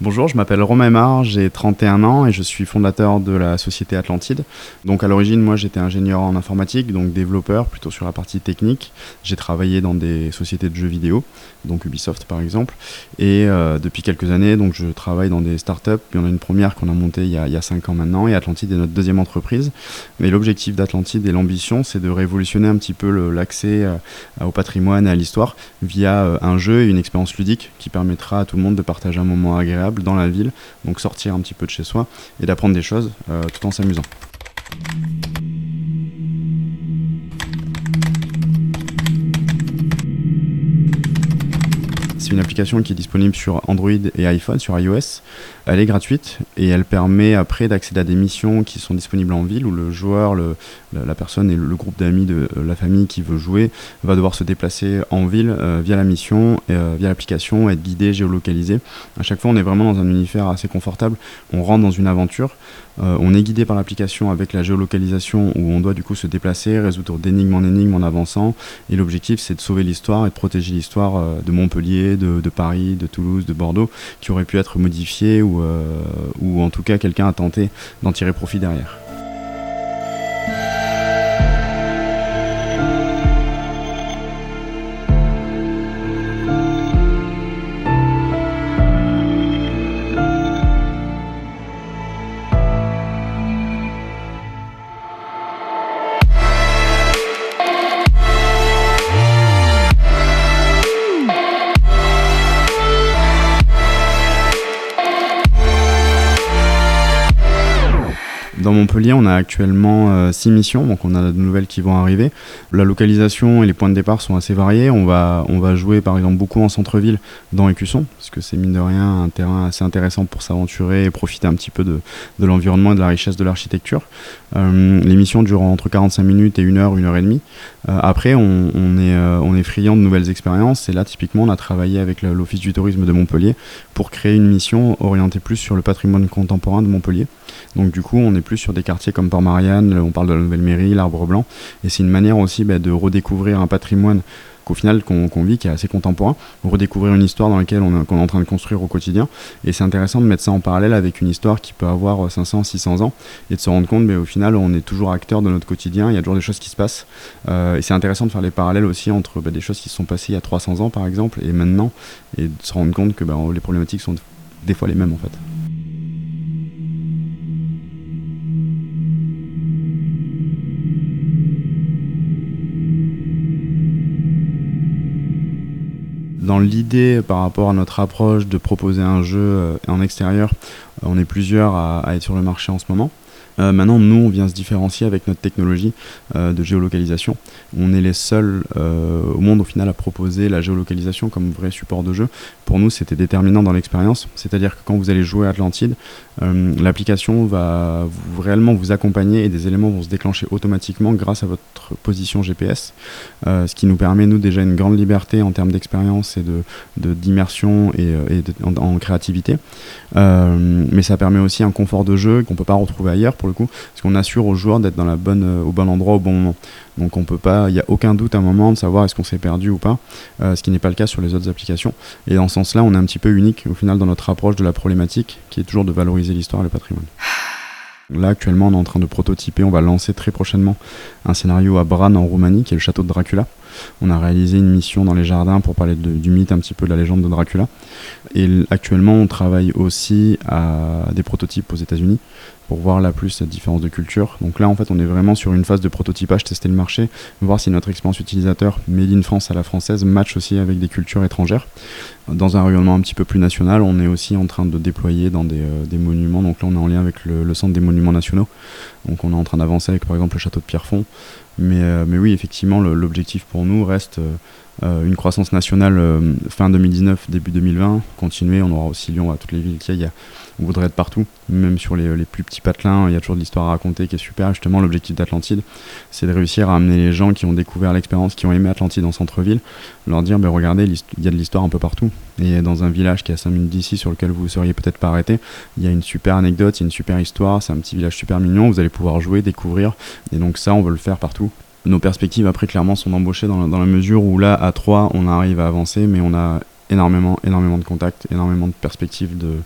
Bonjour, je m'appelle Romain Aymar, j'ai 31 ans et je suis fondateur de la société Atlantide. Donc à l'origine, moi j'étais ingénieur en informatique, donc développeur plutôt sur la partie technique. J'ai travaillé dans des sociétés de jeux vidéo, donc Ubisoft par exemple. Et euh, depuis quelques années, donc je travaille dans des startups. Puis on a une première qu'on a montée il y a, il y a 5 ans maintenant et Atlantide est notre deuxième entreprise. Mais l'objectif d'Atlantide et l'ambition, c'est de révolutionner un petit peu l'accès euh, au patrimoine et à l'histoire via euh, un jeu et une expérience ludique qui permettra à tout le monde de partager un moment agréable dans la ville, donc sortir un petit peu de chez soi et d'apprendre des choses euh, tout en s'amusant. C'est une application qui est disponible sur Android et iPhone, sur iOS. Elle est gratuite et elle permet après d'accéder à des missions qui sont disponibles en ville où le joueur, la personne et le groupe d'amis de la famille qui veut jouer va devoir se déplacer en ville euh, via la mission, euh, via l'application, être guidé, géolocalisé. À chaque fois, on est vraiment dans un univers assez confortable. On rentre dans une aventure. Euh, on est guidé par l'application avec la géolocalisation où on doit du coup se déplacer, résoudre d'énigme en énigme en avançant. Et l'objectif, c'est de sauver l'histoire et de protéger l'histoire de Montpellier, de, Paris, de Toulouse, de Bordeaux, qui aurait pu être modifiée ou, ou en tout cas quelqu'un a tenté d'en tirer profit derrière. Dans Montpellier, on a actuellement 6 euh, missions, donc on a de nouvelles qui vont arriver. La localisation et les points de départ sont assez variés. On va, jouer par exemple beaucoup en centre-ville dans Écusson, parce que c'est mine de rien un terrain assez intéressant pour s'aventurer et profiter un petit peu de, l'environnement et de la richesse de l'architecture. Euh, les missions durent entre 45 minutes et 1 heure, 1 heure et demie. Euh, après, on, est, on est friand de nouvelles expériences et là, typiquement, on a travaillé avec l'Office du tourisme de Montpellier pour créer une mission orientée plus sur le patrimoine contemporain de Montpellier. Donc du coup, on est plus sur des quartiers comme Port-Marianne, on parle de la Nouvelle Mairie, l'Arbre Blanc, et c'est une manière aussi bah, de redécouvrir un patrimoine qu'au final qu'on vit, qui est assez contemporain, redécouvrir une histoire dans laquelle on, est en train de construire au quotidien. Et c'est intéressant de mettre ça en parallèle avec une histoire qui peut avoir 500, 600 ans, et de se rendre compte, mais au final, on est toujours acteur de notre quotidien, il y a toujours des choses qui se passent. Euh, et c'est intéressant de faire les parallèles aussi entre bah, des choses qui se sont passées il y a 300 ans, par exemple, et maintenant, et de se rendre compte que bah, les problématiques sont des fois les mêmes, en fait. Dans l'idée par rapport à notre approche de proposer un jeu euh, en extérieur, on est plusieurs à, être sur le marché en ce moment. Euh, maintenant, nous, on vient se différencier avec notre technologie euh, de géolocalisation. On est les seuls euh, au monde, au final, à proposer la géolocalisation comme vrai support de jeu. Pour nous, c'était déterminant dans l'expérience. C'est-à-dire que quand vous allez jouer à Atlantide, l'application va vous, réellement vous accompagner et des éléments vont se déclencher automatiquement grâce à votre position GPS. ce qui nous permet, nous, déjà une grande liberté en termes d'expérience et d'immersion de, et, en, créativité. mais ça permet aussi un confort de jeu qu'on ne peut pas retrouver ailleurs. Pour le coup, parce qu'on assure aux joueurs d'être dans la bonne, euh, au bon endroit au bon moment. Donc on peut pas, il n'y a aucun doute à un moment de savoir est-ce qu'on s'est perdu ou pas, euh, ce qui n'est pas le cas sur les autres applications. Et dans ce sens-là, on est un petit peu unique au final dans notre approche de la problématique, qui est toujours de valoriser l'histoire et le patrimoine. Là, actuellement, on est en train de prototyper, on va lancer très prochainement un scénario à Bran en Roumanie, qui est le château de Dracula. On a réalisé une mission dans les jardins pour parler du mythe un petit peu de la légende de Dracula. Et actuellement, on travaille aussi à des prototypes aux États-Unis pour voir la plus cette différence de culture. Donc là, en fait, on est vraiment sur une phase de prototypage, tester le marché, voir si notre expérience utilisateur made in France à la française match aussi avec des cultures étrangères. dans un rayonnement un petit peu plus national, on est aussi en train de déployer dans des, monuments. Donc là, on est en lien avec le, Centre des monuments nationaux. Donc on est en train d'avancer avec par exemple le château de Pierrefonds. Mais, mais oui, effectivement, l'objectif pour nous reste euh, une croissance nationale euh, fin 2019, début 2020, continuer. On aura aussi Lyon, à toutes les villes qu'il y a, on voudrait être partout, même sur les, les, plus petits patelins, il y a toujours de l'histoire à raconter qui est super. Justement, l'objectif d'Atlantide, c'est de réussir à amener les gens qui ont découvert l'expérience, qui ont aimé Atlantide en centre-ville, leur dire ben, regardez, il y a de l'histoire un peu partout. Et dans un village qui est à 5 minutes d'ici, sur lequel vous ne seriez peut-être pas arrêté, il y a une super anecdote, il y a une super histoire, c'est un petit village super mignon, vous allez pouvoir jouer, découvrir. Et donc, ça, on veut le faire partout nos perspectives après clairement sont d'embaucher dans, la mesure où là à 3 on arrive à avancer mais on a énormément, énormément de contacts, énormément de perspectives de,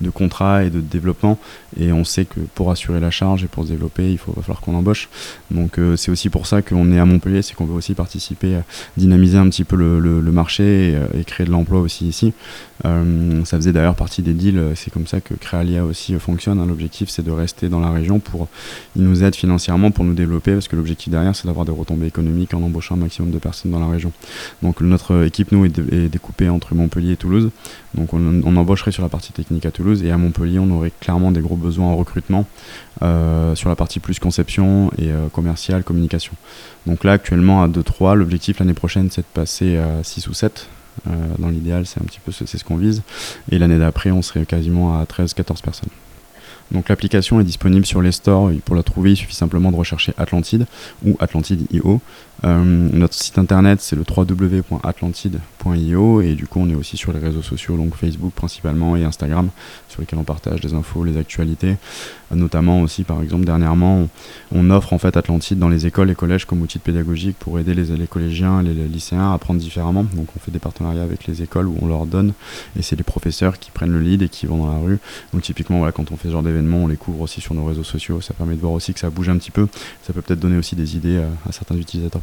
de contrats et de développement. Et on sait que pour assurer la charge et pour se développer, il faut, va falloir qu'on embauche. Donc euh, c'est aussi pour ça qu'on est à Montpellier, c'est qu'on veut aussi participer, à dynamiser un petit peu le, le, marché et, et, créer de l'emploi aussi ici. Euh, ça faisait d'ailleurs partie des deals, c'est comme ça que Créalia aussi fonctionne. Hein. L'objectif c'est de rester dans la région pour, ils nous aident financièrement pour nous développer parce que l'objectif derrière c'est d'avoir des retombées économiques en embauchant un maximum de personnes dans la région. Donc notre équipe nous est découpée entre Montpellier et Toulouse. Donc on, embaucherait sur la partie technique à Toulouse et à Montpellier on aurait clairement des gros besoins en recrutement euh, sur la partie plus conception et euh, commerciale, communication. Donc là actuellement à 2-3, l'objectif l'année prochaine c'est de passer à 6 ou 7. Euh, dans l'idéal c'est un petit peu c'est ce qu'on vise. Et l'année d'après on serait quasiment à 13-14 personnes. Donc l'application est disponible sur les stores. Pour la trouver, il suffit simplement de rechercher Atlantide ou Atlantide.io. Euh, notre site internet c'est le www.atlantide.io et du coup on est aussi sur les réseaux sociaux, donc Facebook principalement et Instagram, sur lesquels on partage des infos, les actualités. Euh, notamment aussi par exemple dernièrement on, offre en fait Atlantide dans les écoles et collèges comme outil pédagogique pour aider les, collégiens, les, les, lycéens à apprendre différemment. Donc on fait des partenariats avec les écoles où on leur donne et c'est les professeurs qui prennent le lead et qui vont dans la rue. Donc typiquement voilà, quand on fait ce genre d'événement on les couvre aussi sur nos réseaux sociaux, ça permet de voir aussi que ça bouge un petit peu, ça peut peut-être donner aussi des idées à, à certains utilisateurs